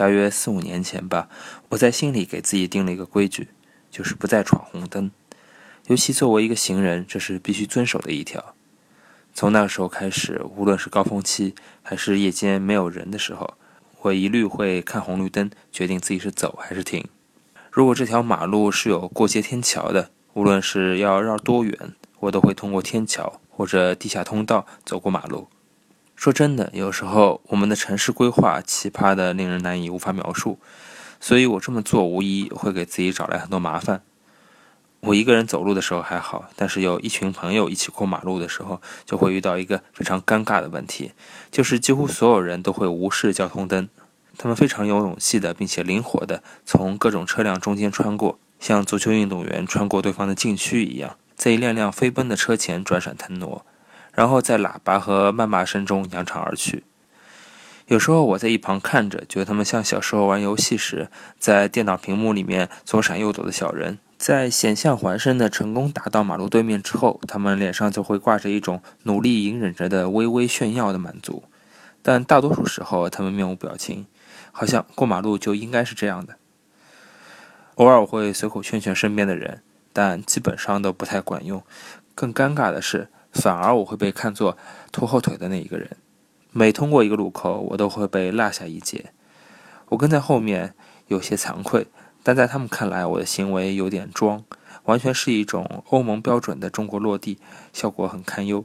大约四五年前吧，我在心里给自己定了一个规矩，就是不再闯红灯。尤其作为一个行人，这是必须遵守的一条。从那个时候开始，无论是高峰期还是夜间没有人的时候，我一律会看红绿灯，决定自己是走还是停。如果这条马路是有过街天桥的，无论是要绕多远，我都会通过天桥或者地下通道走过马路。说真的，有时候我们的城市规划奇葩的令人难以无法描述，所以我这么做无疑会给自己找来很多麻烦。我一个人走路的时候还好，但是有一群朋友一起过马路的时候，就会遇到一个非常尴尬的问题，就是几乎所有人都会无视交通灯，他们非常有勇气的并且灵活的从各种车辆中间穿过，像足球运动员穿过对方的禁区一样，在一辆辆飞奔的车前转闪腾挪。然后在喇叭和谩骂声中扬长而去。有时候我在一旁看着，觉得他们像小时候玩游戏时，在电脑屏幕里面左闪右躲的小人。在险象环生的成功打到马路对面之后，他们脸上就会挂着一种努力隐忍着的微微炫耀的满足。但大多数时候，他们面无表情，好像过马路就应该是这样的。偶尔我会随口劝劝身边的人，但基本上都不太管用。更尴尬的是。反而我会被看作拖后腿的那一个人，每通过一个路口，我都会被落下一截。我跟在后面有些惭愧，但在他们看来，我的行为有点装，完全是一种欧盟标准的中国落地，效果很堪忧。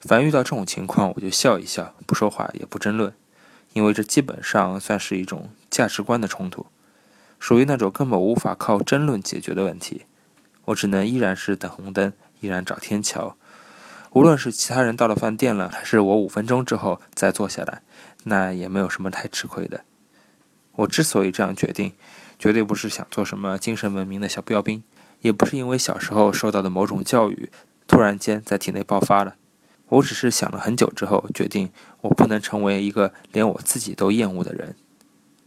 凡遇到这种情况，我就笑一笑，不说话也不争论，因为这基本上算是一种价值观的冲突，属于那种根本无法靠争论解决的问题。我只能依然是等红灯，依然找天桥。无论是其他人到了饭店了，还是我五分钟之后再坐下来，那也没有什么太吃亏的。我之所以这样决定，绝对不是想做什么精神文明的小标兵，也不是因为小时候受到的某种教育突然间在体内爆发了。我只是想了很久之后，决定我不能成为一个连我自己都厌恶的人，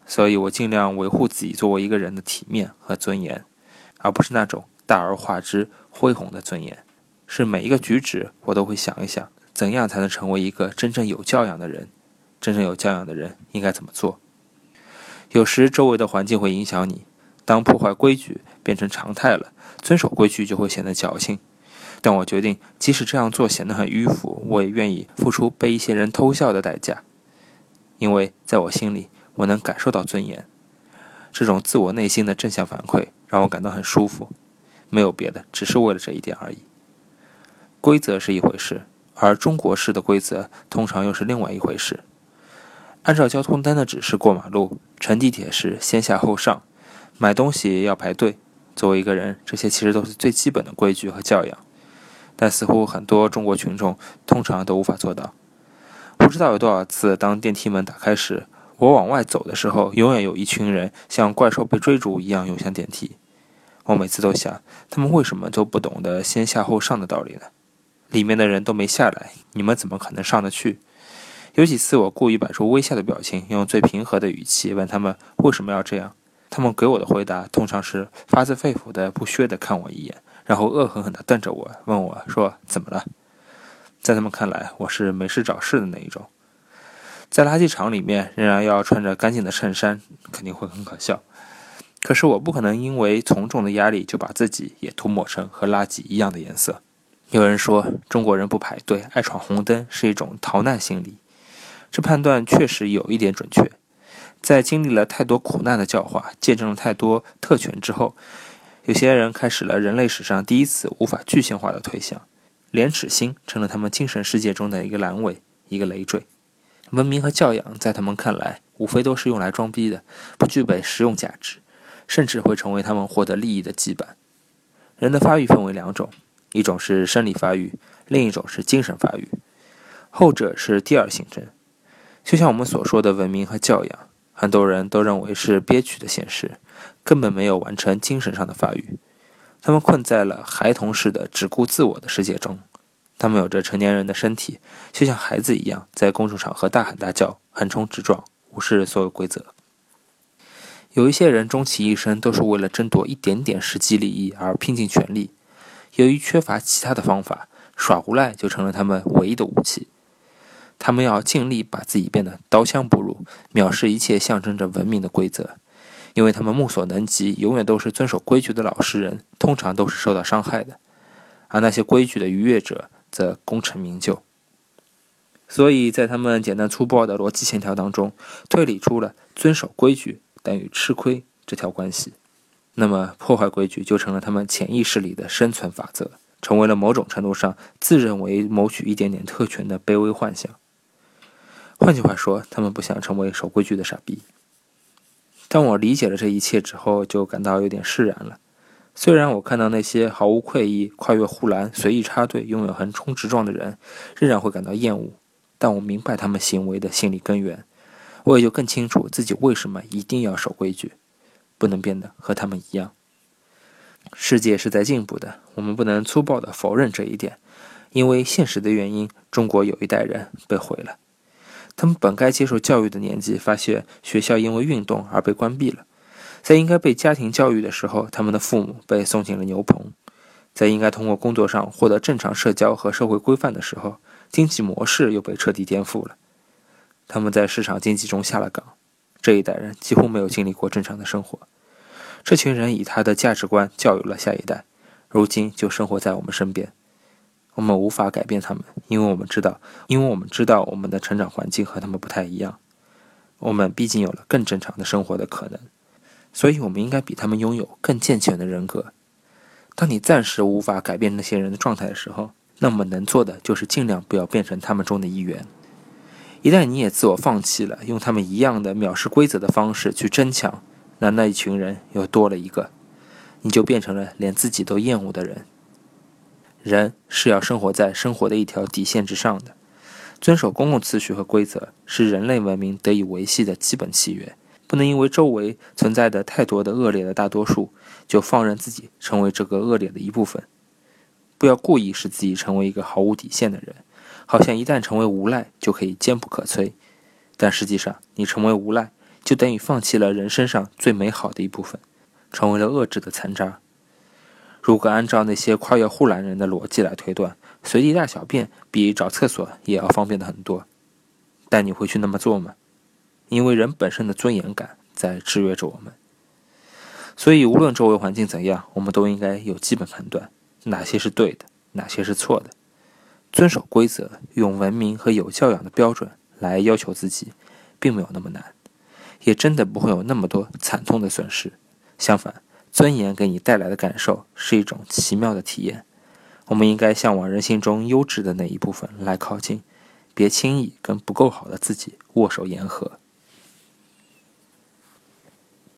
所以我尽量维护自己作为一个人的体面和尊严，而不是那种大而化之、恢宏的尊严。是每一个举止，我都会想一想，怎样才能成为一个真正有教养的人？真正有教养的人应该怎么做？有时周围的环境会影响你，当破坏规矩变成常态了，遵守规矩就会显得矫情。但我决定，即使这样做显得很迂腐，我也愿意付出被一些人偷笑的代价，因为在我心里，我能感受到尊严。这种自我内心的正向反馈让我感到很舒服，没有别的，只是为了这一点而已。规则是一回事，而中国式的规则通常又是另外一回事。按照交通灯的指示过马路，乘地铁时先下后上，买东西要排队。作为一个人，这些其实都是最基本的规矩和教养，但似乎很多中国群众通常都无法做到。不知道有多少次，当电梯门打开时，我往外走的时候，永远有一群人像怪兽被追逐一样涌向电梯。我每次都想，他们为什么都不懂得先下后上的道理呢？里面的人都没下来，你们怎么可能上得去？有几次我故意摆出微笑的表情，用最平和的语气问他们为什么要这样。他们给我的回答通常是发自肺腑的、不屑地看我一眼，然后恶狠狠地瞪着我，问我说：“怎么了？”在他们看来，我是没事找事的那一种。在垃圾场里面，仍然要穿着干净的衬衫，肯定会很可笑。可是我不可能因为从众的压力就把自己也涂抹成和垃圾一样的颜色。有人说中国人不排队、爱闯红灯是一种逃难心理，这判断确实有一点准确。在经历了太多苦难的教化、见证了太多特权之后，有些人开始了人类史上第一次无法具象化的推想，廉耻心成了他们精神世界中的一个阑尾、一个累赘。文明和教养在他们看来，无非都是用来装逼的，不具备实用价值，甚至会成为他们获得利益的羁绊。人的发育分为两种。一种是生理发育，另一种是精神发育，后者是第二性征。就像我们所说的文明和教养，很多人都认为是憋屈的现实，根本没有完成精神上的发育。他们困在了孩童式的只顾自我的世界中，他们有着成年人的身体，就像孩子一样，在公众场合大喊大叫、横冲直撞，无视所有规则。有一些人终其一生都是为了争夺一点点实际利益而拼尽全力。由于缺乏其他的方法，耍无赖就成了他们唯一的武器。他们要尽力把自己变得刀枪不入，藐视一切象征着文明的规则，因为他们目所能及，永远都是遵守规矩的老实人，通常都是受到伤害的，而那些规矩的逾越者则功成名就。所以在他们简单粗暴的逻辑线条当中，推理出了遵守规矩等于吃亏这条关系。那么破坏规矩就成了他们潜意识里的生存法则，成为了某种程度上自认为谋取一点点特权的卑微幻想。换句话说，他们不想成为守规矩的傻逼。当我理解了这一切之后，就感到有点释然了。虽然我看到那些毫无愧意、跨越护栏、随意插队、拥有横冲直撞的人，仍然会感到厌恶。但我明白他们行为的心理根源，我也就更清楚自己为什么一定要守规矩，不能变得和他们一样。世界是在进步的，我们不能粗暴地否认这一点。因为现实的原因，中国有一代人被毁了。他们本该接受教育的年纪，发现学校因为运动而被关闭了；在应该被家庭教育的时候，他们的父母被送进了牛棚；在应该通过工作上获得正常社交和社会规范的时候，经济模式又被彻底颠覆了，他们在市场经济中下了岗。这一代人几乎没有经历过正常的生活。这群人以他的价值观教育了下一代，如今就生活在我们身边。我们无法改变他们，因为我们知道，因为我们知道我们的成长环境和他们不太一样。我们毕竟有了更正常的生活的可能，所以我们应该比他们拥有更健全的人格。当你暂时无法改变那些人的状态的时候，那么能做的就是尽量不要变成他们中的一员。一旦你也自我放弃了，用他们一样的藐视规则的方式去争抢，那那一群人又多了一个，你就变成了连自己都厌恶的人。人是要生活在生活的一条底线之上的，遵守公共秩序和规则是人类文明得以维系的基本契约。不能因为周围存在的太多的恶劣的大多数，就放任自己成为这个恶劣的一部分。不要故意使自己成为一个毫无底线的人，好像一旦成为无赖就可以坚不可摧。但实际上，你成为无赖，就等于放弃了人身上最美好的一部分，成为了恶质的残渣。如果按照那些跨越护栏人的逻辑来推断，随地大小便比找厕所也要方便的很多。但你会去那么做吗？因为人本身的尊严感在制约着我们。所以，无论周围环境怎样，我们都应该有基本判断。哪些是对的，哪些是错的？遵守规则，用文明和有教养的标准来要求自己，并没有那么难，也真的不会有那么多惨痛的损失。相反，尊严给你带来的感受是一种奇妙的体验。我们应该向往人性中优质的那一部分来靠近，别轻易跟不够好的自己握手言和。